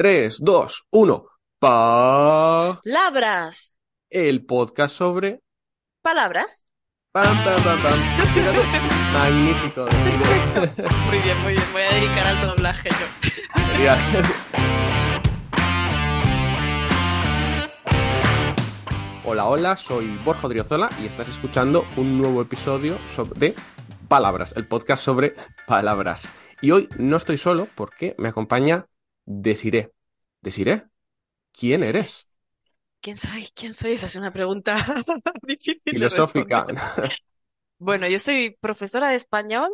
3, 2, 1. Pa. Labras. El podcast sobre. Palabras. Pam, pam, pam, pam. Magnífico. Muy bien, muy bien. Voy a dedicar al doblaje yo. Hola, hola, soy Borja Odriozola y estás escuchando un nuevo episodio sobre Palabras, el podcast sobre palabras. Y hoy no estoy solo porque me acompaña Desiré. Desiré, ¿quién eres? ¿Quién soy? ¿Quién soy? Esa es una pregunta difícil Filosófica. Bueno, yo soy profesora de español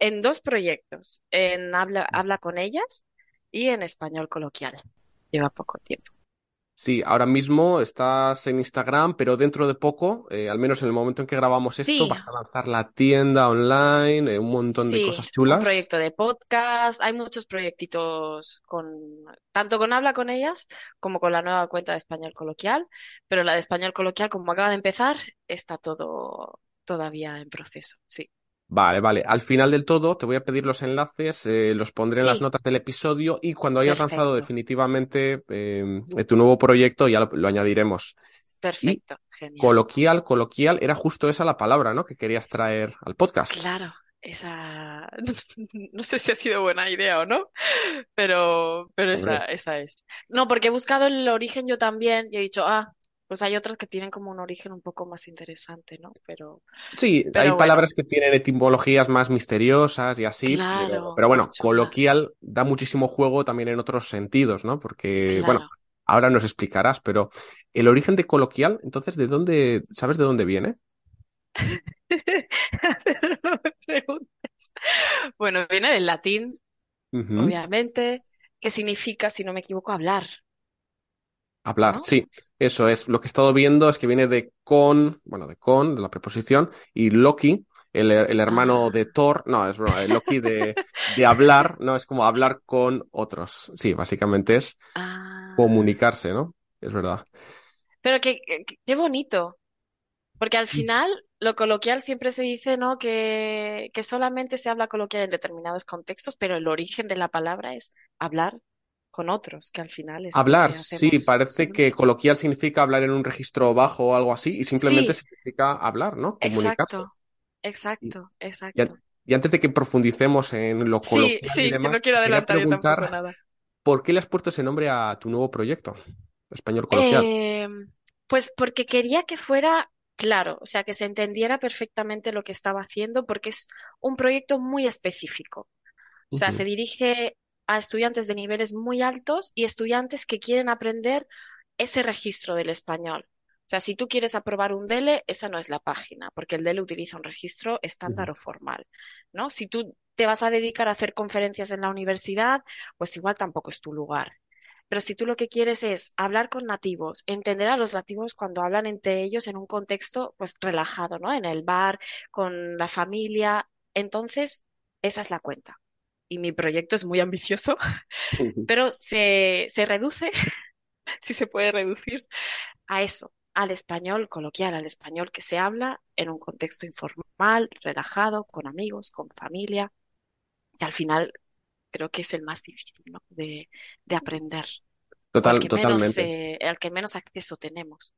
en dos proyectos, en Habla, Habla con ellas y en español coloquial. Lleva poco tiempo. Sí, ahora mismo estás en Instagram, pero dentro de poco, eh, al menos en el momento en que grabamos esto, Sí. vas a lanzar la tienda online, eh, un montón de Sí, cosas un chulas. proyecto de podcast, hay muchos proyectitos con, tanto con Habla con ellas como con la nueva cuenta de español coloquial, pero la de español coloquial, como acaba de empezar, está todo todavía en proceso. Sí, Vale, vale. Al final del todo te voy a pedir los enlaces, eh, los pondré en las notas del episodio y cuando hayas lanzado definitivamente eh, tu nuevo proyecto ya lo, lo añadiremos. Y perfecto, genial. coloquial, coloquial, era justo esa la palabra, ¿no? Que querías traer al podcast. Claro, esa, no sé si ha sido buena idea o no, pero, pero esa, esa es. No, porque he buscado el origen yo también y he dicho, ah, pues hay otras que tienen como un origen un poco más interesante, ¿no? Pero, Sí, hay bueno, palabras que tienen etimologías más misteriosas y así, pero, claro, pero bueno, coloquial da muchísimo juego también en otros sentidos, ¿no? Porque, bueno, ahora nos explicarás, pero el origen de coloquial, entonces, ¿de dónde, sabes de dónde viene? Pero no me preguntes. Bueno, viene del latín, obviamente, que significa, si no me equivoco, hablar, Hablar, ¿no? sí, eso es. Lo que he estado viendo es que viene de con, bueno, de con, de la preposición, y Loki, el, el hermano de Ah, Thor, no, es broma, Loki de, de hablar, no, es como hablar con otros. Sí, básicamente es ah. comunicarse, ¿no? Es verdad. Pero qué, qué, qué bonito. Porque al final lo coloquial siempre se dice, ¿no? Que, que solamente se habla coloquial en determinados contextos, pero el origen de la palabra es hablar con otros, que al final es Hablar, sí, parece siempre. que coloquial significa hablar en un registro bajo o algo así, y simplemente Sí, significa hablar, ¿no? Comunicarse. exacto, exacto, y, exacto. y antes de que profundicemos en lo Sí, coloquial y sí, que no quiero adelantar yo tampoco nada. ¿por qué le has puesto ese nombre a tu nuevo proyecto, Español Coloquial? Eh, pues porque quería que fuera claro, o sea, que se entendiera perfectamente lo que estaba haciendo, porque es un proyecto muy específico. O sea, se dirige a estudiantes de niveles muy altos y estudiantes que quieren aprender ese registro del español. O sea, si tú quieres aprobar un DELE, esa no es la página, porque el DELE utiliza un registro estándar o formal, ¿no? Si tú te vas a dedicar a hacer conferencias en la universidad, pues igual tampoco es tu lugar. Pero si tú lo que quieres es hablar con nativos, entender a los nativos cuando hablan entre ellos en un contexto pues relajado, ¿no? En el bar, con la familia, entonces esa es la cuenta. Y mi proyecto es muy ambicioso, pero se, se reduce, si se puede reducir, a eso, al español coloquial, al español que se habla en un contexto informal, relajado, con amigos, con familia, que al final creo que es el más difícil, ¿no? de, de aprender, o al Total, que menos, totalmente. eh, al que menos acceso tenemos.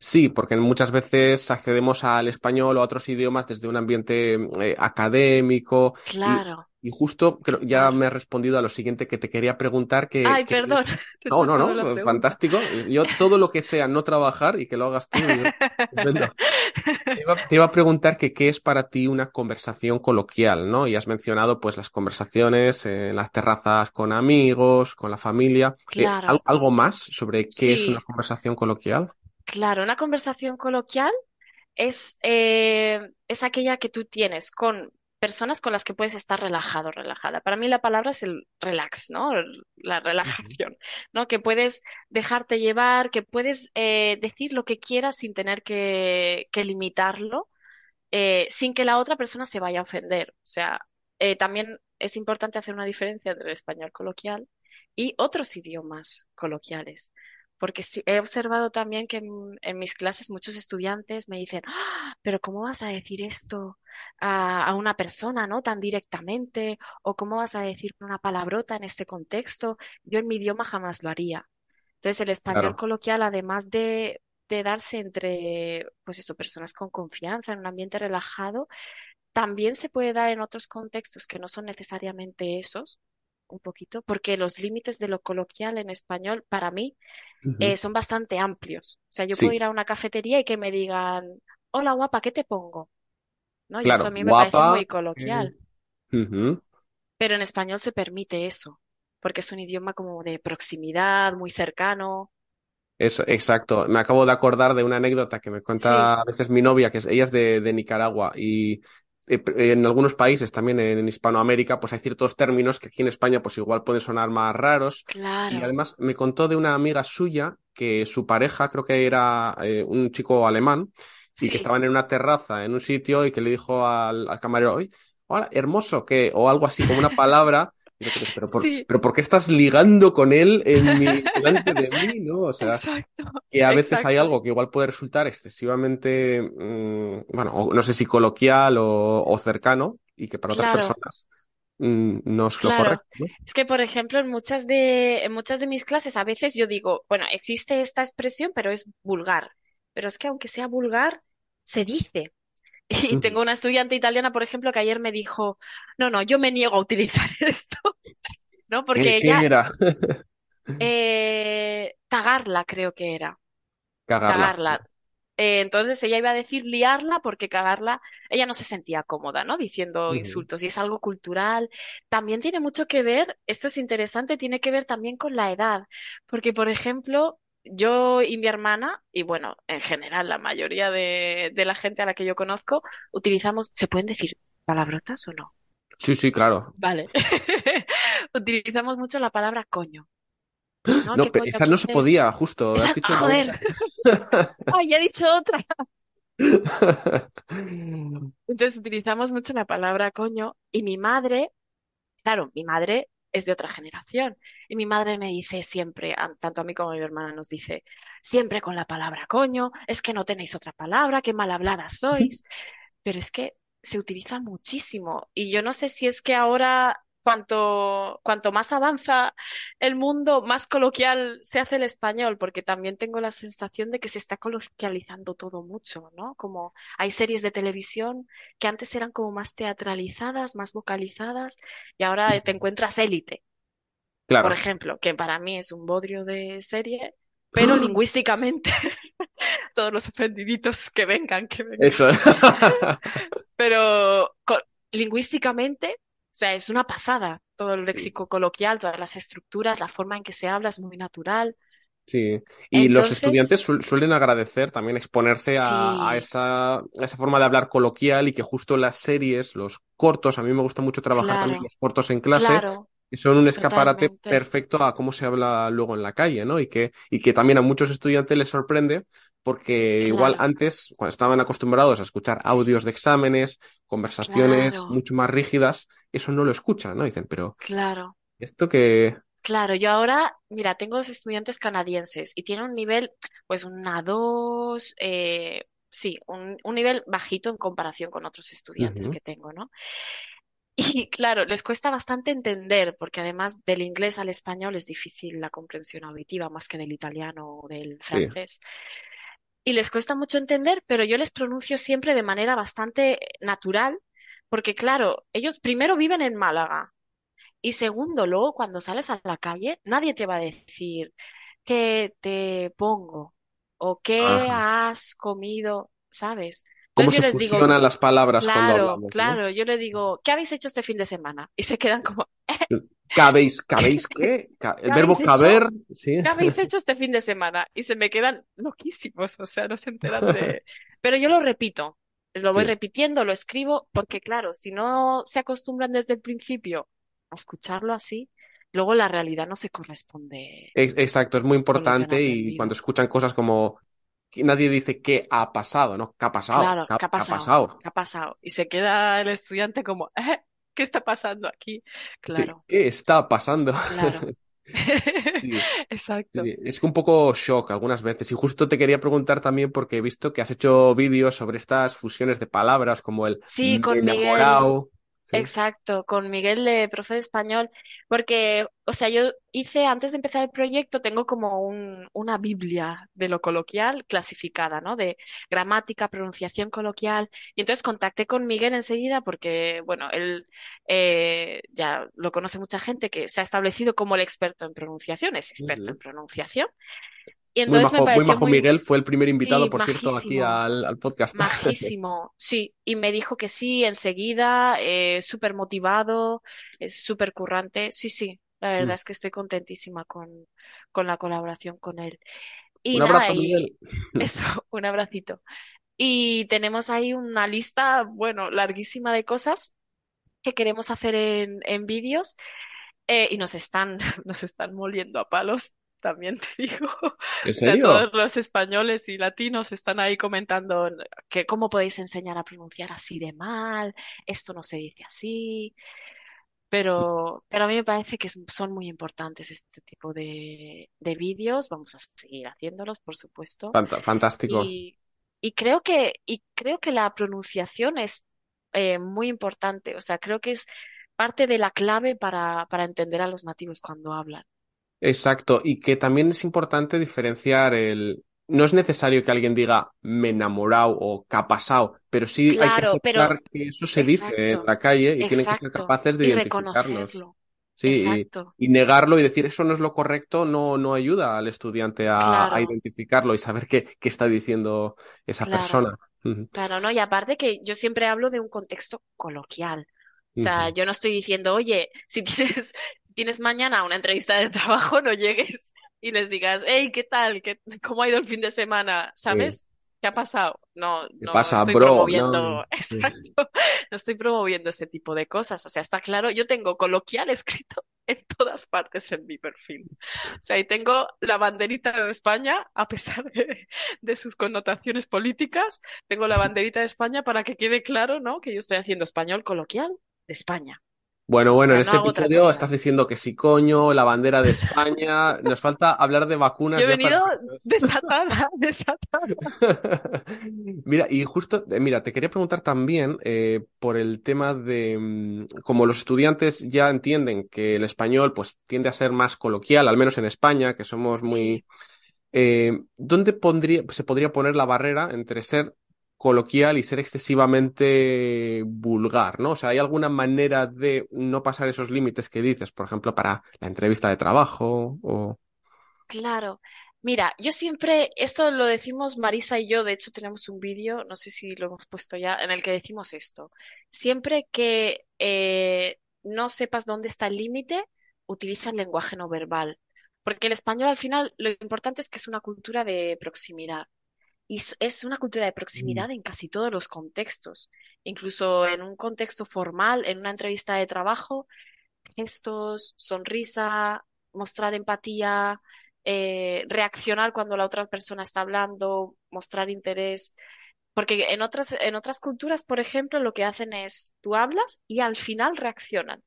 Sí, porque muchas veces accedemos al español o a otros idiomas desde un ambiente eh, académico Claro, y justo creo, ya me has respondido a lo siguiente que te quería preguntar, que, Ay, que perdón, No, no, no, pregunta. fantástico. Yo todo lo que sea no trabajar y que lo hagas tú, yo. Te iba, te iba a preguntar que qué es para ti una conversación coloquial, ¿no? Y has mencionado pues las conversaciones en las terrazas con amigos, con la familia. Eh, ¿al- Claro, ¿algo más sobre qué es una conversación coloquial? claro. Una conversación coloquial es, eh, es aquella que tú tienes con personas con las que puedes estar relajado, relajada. Para mí la palabra es el relax, ¿no? La relajación, ¿no? Que puedes dejarte llevar, que puedes eh, decir lo que quieras sin tener que, que limitarlo, eh, sin que la otra persona se vaya a ofender. O sea, eh, también es importante hacer una diferencia entre el español coloquial y otros idiomas coloquiales. Porque sí, he observado también que en, en mis clases muchos estudiantes me dicen, "Ah, pero ¿cómo vas a decir esto a, a una persona, ¿no? Tan directamente, o ¿cómo vas a decir una palabrota en este contexto? Yo en mi idioma jamás lo haría. Entonces, el español Claro. coloquial, además de, de darse entre, pues eso, personas con confianza, en un ambiente relajado, también se puede dar en otros contextos que no son necesariamente esos, un poquito, porque los límites de lo coloquial en español, para mí, eh, son bastante amplios. O sea, yo puedo ir a una cafetería y que me digan, hola guapa, ¿qué te pongo? ¿No? Y eso a mí me parece muy eh, coloquial, ujú. pero en español se permite eso, porque es un idioma como de proximidad, muy cercano. Eso, exacto. Me acabo de acordar de una anécdota que me cuenta Sí, a veces mi novia, que es, ella es de, de Nicaragua y eh, en algunos países, también en, Hispanoamérica, pues hay ciertos términos que aquí en España pues igual pueden sonar más raros. Y claro, además me contó de una amiga suya que su pareja, creo que era eh, un chico alemán, y que estaban en una terraza en un sitio y que le dijo al, al camarero, oye, hola, hermoso, que, o algo así como una palabra. Pero, por, sí, pero ¿por qué estás ligando con él en mi, delante de mí, ¿no? O sea, exacto, que a veces hay algo que igual puede resultar excesivamente, mm, bueno, no sé si coloquial o, o cercano, y que para otras claro. personas mm, no es lo Claro, correcto, ¿no? es que por ejemplo en muchas de, en muchas de mis clases a veces yo digo, bueno, existe esta expresión, pero es vulgar. Pero es que aunque sea vulgar, se dice. Y tengo una estudiante italiana, por ejemplo, que ayer me dijo, no, no, yo me niego a utilizar esto, ¿no? ¿Qué, Porque qué ella, era? eh, cagarla creo que era, Cagarla. cagarla. Eh, entonces ella iba a decir liarla porque cagarla, ella no se sentía cómoda, ¿no? Diciendo insultos y es algo cultural. También tiene mucho que ver, esto es interesante, tiene que ver también con la edad, porque por ejemplo, yo y mi hermana, y bueno, en general la mayoría de, de la gente a la que yo conozco, utilizamos, ¿se pueden decir palabrotas o no? Sí, sí, claro. Vale. Utilizamos mucho la palabra coño, ¿no? No, ¿Qué pe- coño esa no se podía, justo. Has Esa, dicho ¡ah, joder! ¡Ay, ya he dicho otra! Entonces utilizamos mucho la palabra coño y mi madre, claro, mi madre es de otra generación. Y mi madre me dice siempre, tanto a mí como a mi hermana nos dice, siempre con la palabra coño, es que no tenéis otra palabra, qué mal habladas sois, pero es que se utiliza muchísimo. Y yo no sé si es que ahora cuanto, cuanto más avanza el mundo, más coloquial se hace el español, porque también tengo la sensación de que se está coloquializando todo mucho, ¿no? Como hay series de televisión que antes eran como más teatralizadas, más vocalizadas, y ahora te encuentras Élite, por ejemplo, que para mí es un bodrio de serie, pero lingüísticamente, todos los ofendiditos que vengan, que vengan. Eso. Pero lingüísticamente, sea, es una pasada. Todo el Sí. léxico coloquial, todas las estructuras, la forma en que se habla es muy natural. Sí, y los estudiantes suel- suelen agradecer también exponerse a, esa, a esa forma de hablar coloquial y que justo las series, los cortos, a mí me gusta mucho trabajar también los cortos en clase, claro, son un escaparate totalmente. perfecto a cómo se habla luego en la calle, ¿no? Y que, y que también a muchos estudiantes les sorprende porque igual antes, cuando estaban acostumbrados a escuchar audios de exámenes, conversaciones claro, mucho más rígidas, eso no lo escuchan, ¿no? Dicen, pero claro, esto que... claro. Yo ahora, mira, tengo dos estudiantes canadienses y tienen un nivel, pues una dos, eh, sí, un, un nivel bajito en comparación con otros estudiantes que tengo, ¿no? Y claro, les cuesta bastante entender, porque además del inglés al español es difícil la comprensión auditiva más que del italiano o del sí. francés. Y les cuesta mucho entender, pero yo les pronuncio siempre de manera bastante natural, porque claro, ellos primero viven en Málaga y segundo, luego cuando sales a la calle, nadie te va a decir qué te pongo o qué Ajá. has comido, ¿sabes? Cómo Entonces yo se les digo, fusionan las palabras cuando Claro, hablamos, ¿no? claro. Yo le digo, ¿qué habéis hecho este fin de semana? Y se quedan como, ¿Cabéis, cabéis qué? Ca- ¿qué El verbo habéis hecho? caber, sí. ¿Qué habéis hecho este fin de semana? Y se me quedan loquísimos, o sea, no se enteran de... Pero yo lo repito, lo voy Sí, repitiendo, lo escribo, porque claro, si no se acostumbran desde el principio a escucharlo así, luego la realidad no se corresponde ex- exacto, es muy importante y cuando escuchan cosas como nadie dice qué ha pasado, ¿no? ¿Qué ha pasado? Claro, ¿Qué ha, ¿qué ha qué ha pasado? ¿Qué ha pasado? Y se queda el estudiante como, "Eh, ¿qué está pasando aquí? Sí, Claro, ¿qué está pasando? claro. Sí, Exacto. sí. Es que un poco shock algunas veces. Y justo te quería preguntar también porque he visto que has hecho vídeos sobre estas fusiones de palabras como el Sí, con Miguel. Sí. Exacto, con Miguel de profe de español, porque, o sea, yo hice, antes de empezar el proyecto, tengo como un, una Biblia de lo coloquial clasificada, ¿no? De gramática, pronunciación coloquial. Y entonces contacté con Miguel enseguida porque, bueno, él eh, ya lo conoce mucha gente que se ha establecido como el experto en pronunciación, es experto en pronunciación. Y Muy entonces me majo, muy pareció majo muy, Miguel, fue el primer invitado, sí, por cierto, aquí al, al podcast. Majísimo, sí, y me dijo que sí enseguida, eh, súper motivado, es súper currante, sí, sí, la verdad Mm. es que estoy contentísima con, con la colaboración con él. Y Un nada, abrazo, Miguel. y eso, un abracito. Y tenemos ahí una lista, bueno, larguísima de cosas que queremos hacer en, en vídeos eh, y nos están, nos están moliendo a palos, también te digo. ¿En O sea, todos los españoles y latinos están ahí comentando que cómo podéis enseñar a pronunciar así de mal, esto no se dice así, pero, pero a mí me parece que son muy importantes este tipo de, de vídeos. Vamos a seguir haciéndolos, por supuesto. Fantástico. Y, y creo que, y creo que la pronunciación es eh, muy importante. O sea, creo que es parte de la clave para, para entender a los nativos cuando hablan. Exacto. Y que también es importante diferenciar el... No es necesario que alguien diga me enamorado o pasado, pero sí hay que pero aceptar que eso se dice en exacto, la calle y tienen que ser exacto. capaces de Y identificarlos. reconocerlo. Sí, Exacto, y, y negarlo y decir eso no es lo correcto no, no ayuda al estudiante a, a claro, identificarlo y saber qué, qué está diciendo esa claro, persona. Ujú, claro, ¿no? Y aparte que yo siempre hablo de un contexto coloquial. O sea, ujú. yo no estoy diciendo, oye, si tienes, tienes mañana una entrevista de trabajo, no llegues y les digas, hey, ¿qué tal? ¿Qué, cómo ha ido el fin de semana? Sí. ¿Sabes? ¿Qué ha pasado? No, ¿Qué no pasa, estoy bro? No. promoviendo, exacto, no estoy promoviendo ese tipo de cosas. O sea, está claro, yo tengo coloquial escrito en todas partes en mi perfil. O sea, y tengo la banderita de España, a pesar de, de sus connotaciones políticas, tengo la banderita de España para que quede claro, ¿no? Que yo estoy haciendo español coloquial de España. Bueno, bueno, en sea, este episodio estás diciendo que sí, coño, la bandera de España. Nos falta hablar de Yo vacunas he venido desatada, desatada. Mira, y justo, eh, mira, te quería preguntar también eh, por el tema de, mm, como los estudiantes ya entienden que el español pues tiende a ser más coloquial, al menos en España, que somos Sí, muy... eh, ¿dónde pondría, se podría poner la barrera entre ser coloquial y ser excesivamente vulgar, ¿no? O sea, ¿hay alguna manera de no pasar esos límites que dices, por ejemplo, para la entrevista de trabajo claro. Mira, yo siempre, esto lo decimos Marisa y yo, de hecho tenemos un vídeo, no sé si lo hemos puesto ya, en el que decimos esto. Siempre que eh, no sepas dónde está el límite, utiliza el lenguaje no verbal. Porque el español al final lo importante es que es una cultura de proximidad. Y es una cultura de Mm. proximidad en casi todos los contextos. Incluso en un contexto formal, en una entrevista de trabajo, gestos, sonrisa, mostrar empatía, eh, reaccionar cuando la otra persona está hablando, mostrar interés. Porque en otras, en otras culturas, por ejemplo, lo que hacen es tú hablas y al final reaccionan.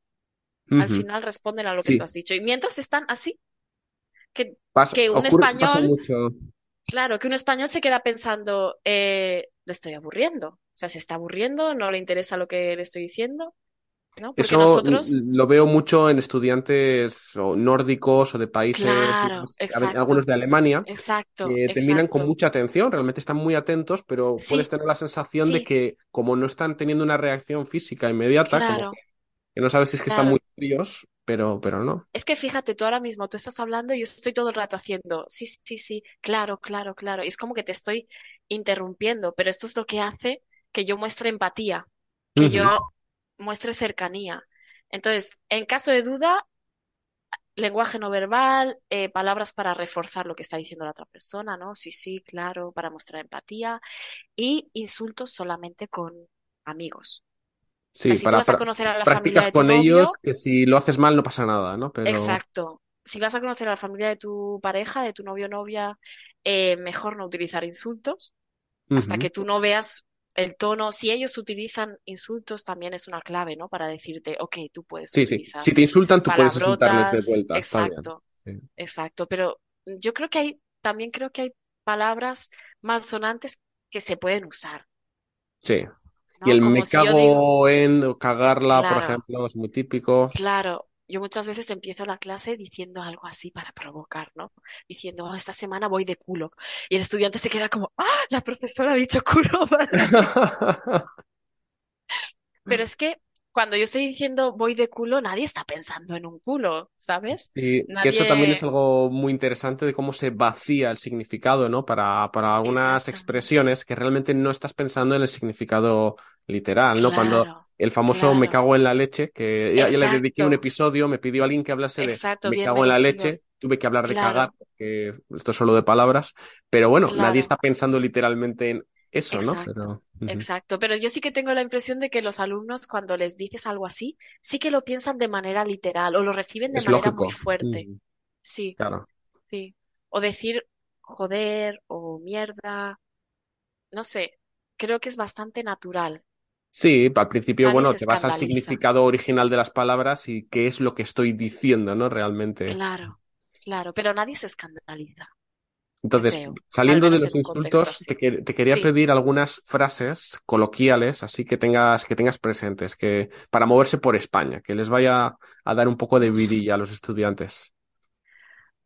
Al final responden a lo que tú has dicho. Y mientras están así, que, un ocurre, español mucho. Claro, que un español se queda pensando, eh, le estoy aburriendo. O sea, se está aburriendo, no le interesa lo que le estoy diciendo, ¿no? Porque Eso nosotros, lo veo mucho en estudiantes o nórdicos o de países claro, algunos de Alemania, exacto, que te miran con mucha atención, realmente están muy atentos, pero puedes tener la sensación de que como no están teniendo una reacción física inmediata, como que, no sabes si es que están muy fríos, pero, pero no. Es que fíjate, tú ahora mismo, tú estás hablando y yo estoy todo el rato haciendo, sí, sí, sí, claro, claro, claro. Y es como que te estoy interrumpiendo, pero esto es lo que hace que yo muestre empatía, que yo muestre cercanía. Entonces, en caso de duda, lenguaje no verbal, eh, palabras para reforzar lo que está diciendo la otra persona, ¿no? Sí, sí, claro, para mostrar empatía y insultos solamente con amigos. O sea, Sí, si tú para, vas a conocer a la familia de tu con ellos que si lo haces mal no pasa nada, ¿no? Pero... exacto. Si vas a conocer a la familia de tu pareja, de tu novio o novia, eh, mejor no utilizar insultos hasta que tú no veas el tono. Si ellos utilizan insultos, también es una clave, ¿no? Para decirte, ok, tú puedes Sí, Si te insultan, tú puedes insultarles de vuelta, exacto. Sí. exacto. Pero yo creo que hay, también creo que hay palabras malsonantes que se pueden usar, Sí. Y el Como me si yo digo, cago en o cagarla, por claro, ejemplo, es muy típico. claro. Yo muchas veces empiezo la clase diciendo algo así para provocar, ¿no? Diciendo, "Oh, esta semana voy de culo. Y el estudiante se queda como, ¡ah! La profesora ha dicho culo. Pero es que cuando yo estoy diciendo voy de culo, nadie está pensando en un culo, ¿sabes? Y que eso también es algo muy interesante de cómo se vacía el significado, ¿no? Para, para algunas expresiones que realmente no estás pensando en el significado literal, ¿no? Cuando el famoso me cago en la leche, que ya, ya le dediqué un episodio, me pidió alguien que hablase de exacto, me cago en la leche, tuve que hablar de cagar, porque esto es solo de palabras, pero bueno, nadie está pensando literalmente en eso, ¿no? Exacto, Pero ujú. exacto. Pero yo sí que tengo la impresión de que los alumnos, cuando les dices algo así, sí que lo piensan de manera literal o lo reciben de Es manera muy lógico. fuerte. Ujú. Sí, Claro. sí. O decir joder o mierda, no sé, creo que es bastante natural. Sí, al principio, Nadie bueno, se te vas al escandaliza. significado original de las palabras y qué es lo que estoy diciendo, ¿no? Realmente. Claro, claro, pero nadie se escandaliza, Entonces, creo, saliendo de los insultos, te, quería Sí. pedir algunas frases coloquiales, así que tengas, que tengas presentes, que para moverse por España, que les vaya a dar un poco de vidilla a los estudiantes.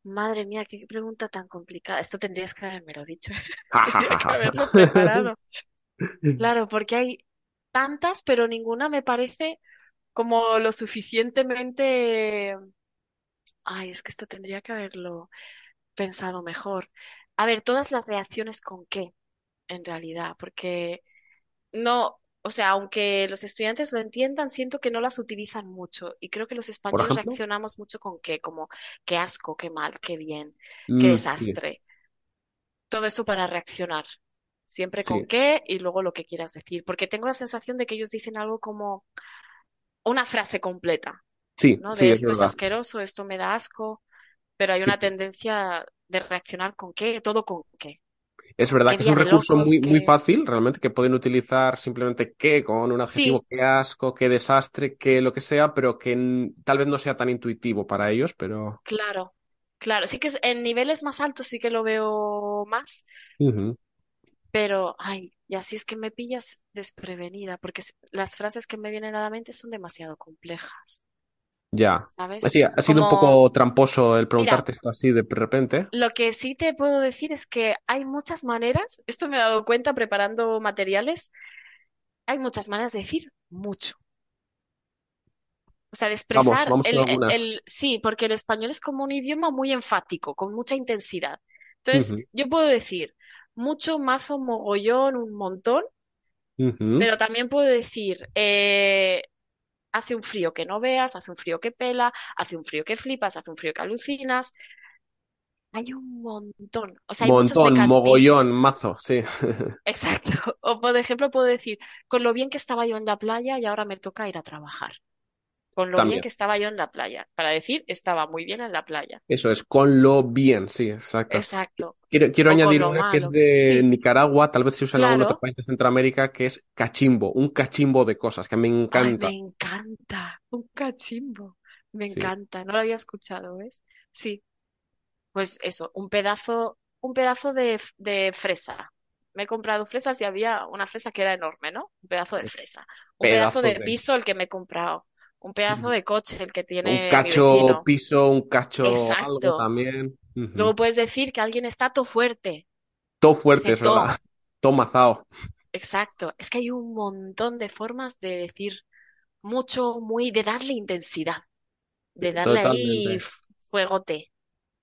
madre mía, qué pregunta tan complicada. Esto tendrías que habérmelo dicho. Tendría que haberlo preparado. Claro, porque hay tantas, pero ninguna me parece como lo suficientemente... Ay, es que esto tendría que haberlo pensado mejor. A ver, todas las reacciones con qué, en realidad, porque no, o sea, aunque los estudiantes lo entiendan, siento que no las utilizan mucho y creo que los Por españoles ejemplo, reaccionamos mucho con qué, como qué asco, qué mal, qué bien, qué Mm, sí, desastre. Todo esto para reaccionar. Siempre con sí, qué y luego lo que quieras decir, porque tengo la sensación de que ellos dicen algo como una frase completa, sí, ¿no? sí, De es esto es verdad. asqueroso, esto me da asco, pero hay una tendencia de reaccionar con qué, todo con qué. Es verdad que es un recurso locos, muy, muy fácil, realmente, que pueden utilizar simplemente qué con un adjetivo, Sí, qué asco, qué desastre, qué lo que sea, pero que tal vez no sea tan intuitivo para ellos, pero... claro, claro. Sí que es- en niveles más altos sí que lo veo más, pero, ay, y así es que me pillas desprevenida, porque las frases que me vienen a la mente son demasiado complejas, ya. ¿sabes? Así, ha sido un poco tramposo el mira, preguntarte esto así de repente. lo que sí te puedo decir es que hay muchas maneras, esto me he dado cuenta preparando materiales, hay muchas maneras de decir mucho. O sea, de Vamos, expresar vamos con el, algunas. el, sí, porque el español es como un idioma muy enfático, con mucha intensidad. Entonces, yo puedo decir mucho, mazo, mogollón, un montón, pero también puedo decir eh, hace un frío que no veas, hace un frío que pela, hace un frío que flipas, hace un frío que alucinas. Hay un montón, o sea, hay muchos Montón, mogollón, mazo, sí. Exacto. O, por ejemplo, puedo decir, con lo bien que estaba yo en la playa y ahora me toca ir a trabajar. Con lo bien que estaba yo en la playa. Para decir, estaba muy bien en la playa. Eso es, con lo bien, sí, exacto. Exacto. Quiero, quiero añadir una que es de Sí, Nicaragua, tal vez se usa en algún otro país de Centroamérica, que es cachimbo, un cachimbo de cosas, que me Ay, me encanta. encanta. Un cachimbo. Me Sí, encanta. No lo había escuchado, ¿ves? Sí, pues eso, un pedazo, un pedazo de, de fresa. Me he comprado fresas y había una fresa que era enorme, ¿no? Un pedazo de fresa. Un pedazo pedazo de de... piso el que me he comprado. Un pedazo de coche el que Un tiene mi cacho vecino. piso, un cacho algo también. Luego puedes decir que alguien está to fuerte. Todo fuerte, es verdad. to. Todo mazao. Exacto. Es que hay un montón de formas de decir mucho, muy, de darle intensidad, de darle ahí Totalmente. f- fuegote,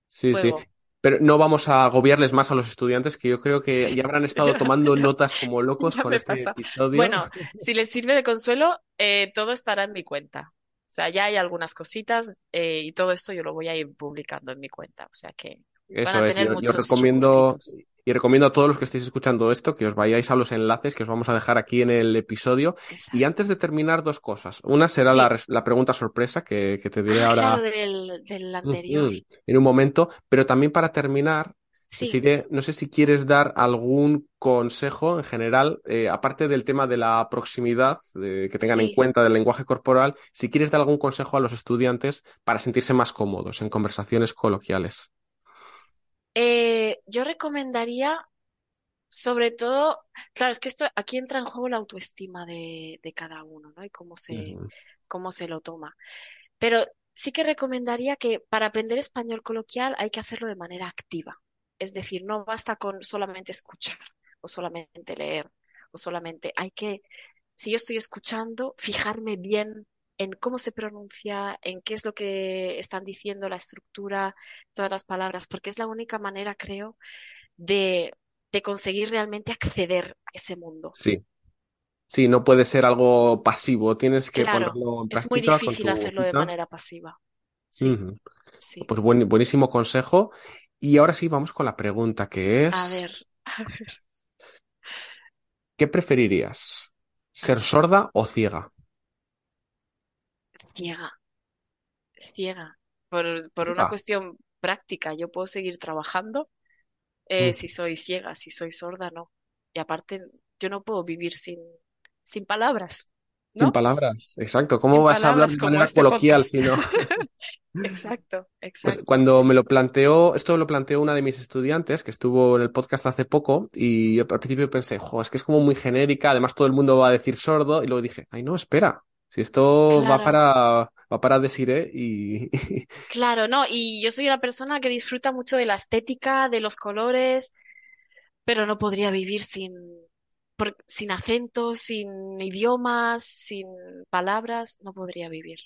Sí, sí. Pero no vamos a agobiarles más a los estudiantes, que yo creo que Sí, ya habrán estado tomando notas como locos con este pasa. episodio. Bueno, si les sirve de consuelo, eh, todo estará en mi cuenta. O sea, ya hay algunas cositas eh, y todo esto yo lo voy a ir publicando en mi cuenta. O sea que van a Eso tener yo, yo muchos recomiendo. Y recomiendo a todos los que estéis escuchando esto que os vayáis a los enlaces que os vamos a dejar aquí en el episodio. Y antes de terminar, dos cosas. Una será la, Sí. res- la pregunta sorpresa que, que te diré Ah, claro, ahora del, del anterior. en un momento, pero también para terminar, Sí, Desiree, no sé si quieres dar algún consejo en general, eh, aparte del tema de la proximidad, que tengan en cuenta del lenguaje corporal, si quieres dar algún consejo a los estudiantes para sentirse más cómodos en conversaciones coloquiales. Eh, yo recomendaría, sobre todo, claro, es que esto aquí entra en juego la autoestima de, de cada uno, ¿no? Y cómo se, Ujú. cómo se lo toma. Pero sí que recomendaría que para aprender español coloquial hay que hacerlo de manera activa. Es decir, no basta con solamente escuchar o solamente leer o solamente hay que, si yo estoy escuchando, fijarme bien en cómo se pronuncia, en qué es lo que están diciendo, la estructura, todas las palabras, porque es la única manera, creo, de, de conseguir realmente acceder a ese mundo. Sí, sí, no puede ser algo pasivo, tienes que Claro, ponerlo en es muy práctica con difícil tu hacerlo de manera pasiva. Sí, sí. Pues buen- buenísimo consejo. Y ahora sí, vamos con la pregunta que A ver, es, a ver, ¿qué preferirías? ¿Ser sorda o ciega? Ciega, ciega. Por, por una Ciega. cuestión práctica, yo puedo seguir trabajando eh, si soy ciega, si soy sorda, no. Y aparte, yo no puedo vivir sin, sin palabras, Sin ¿no? palabras, exacto. ¿Cómo Sin vas a hablar palabras de como manera este coloquial podcast. si no? Exacto, Pues exacto, cuando me sí. lo planteó, esto lo planteó una de mis estudiantes que estuvo en el podcast hace poco y yo al principio pensé, jo, es que es como muy genérica, además todo el mundo va a decir sordo y luego dije, ay no, espera, si esto va Claro, para, va para Desiree y claro, no. Y yo soy una persona que disfruta mucho de la estética, de los colores, pero no podría vivir sin, por- sin acentos, sin idiomas, sin palabras, no podría vivir.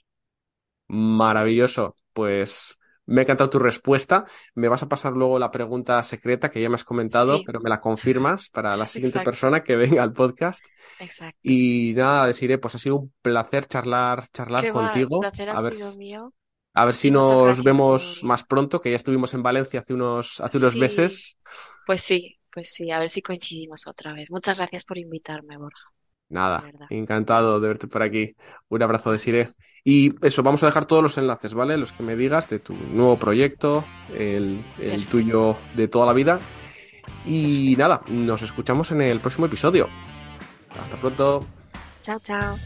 Sí, maravilloso. Pues me ha encantado tu respuesta. Me vas a pasar luego la pregunta secreta que ya me has comentado, sí, pero me la confirmas para la siguiente exacto, persona que venga al podcast. exacto. Y nada, Desiree, pues ha sido un placer charlar, charlar Qué va, el contigo. placer ha A ver, sido mío a ver si muchas nos por... vemos más pronto, que ya estuvimos en Valencia hace unos, hace unos Sí, meses. pues sí, pues sí, a ver si coincidimos otra vez. Muchas gracias por invitarme, Borja, Nada, encantado de verte por aquí. Un abrazo, Vale, Desiree. Y eso, vamos a dejar todos los enlaces, ¿vale? Los que me digas de tu nuevo proyecto, el, el tuyo de toda la vida. Y nada, nos escuchamos en el próximo episodio. Hasta pronto. Chao, chao.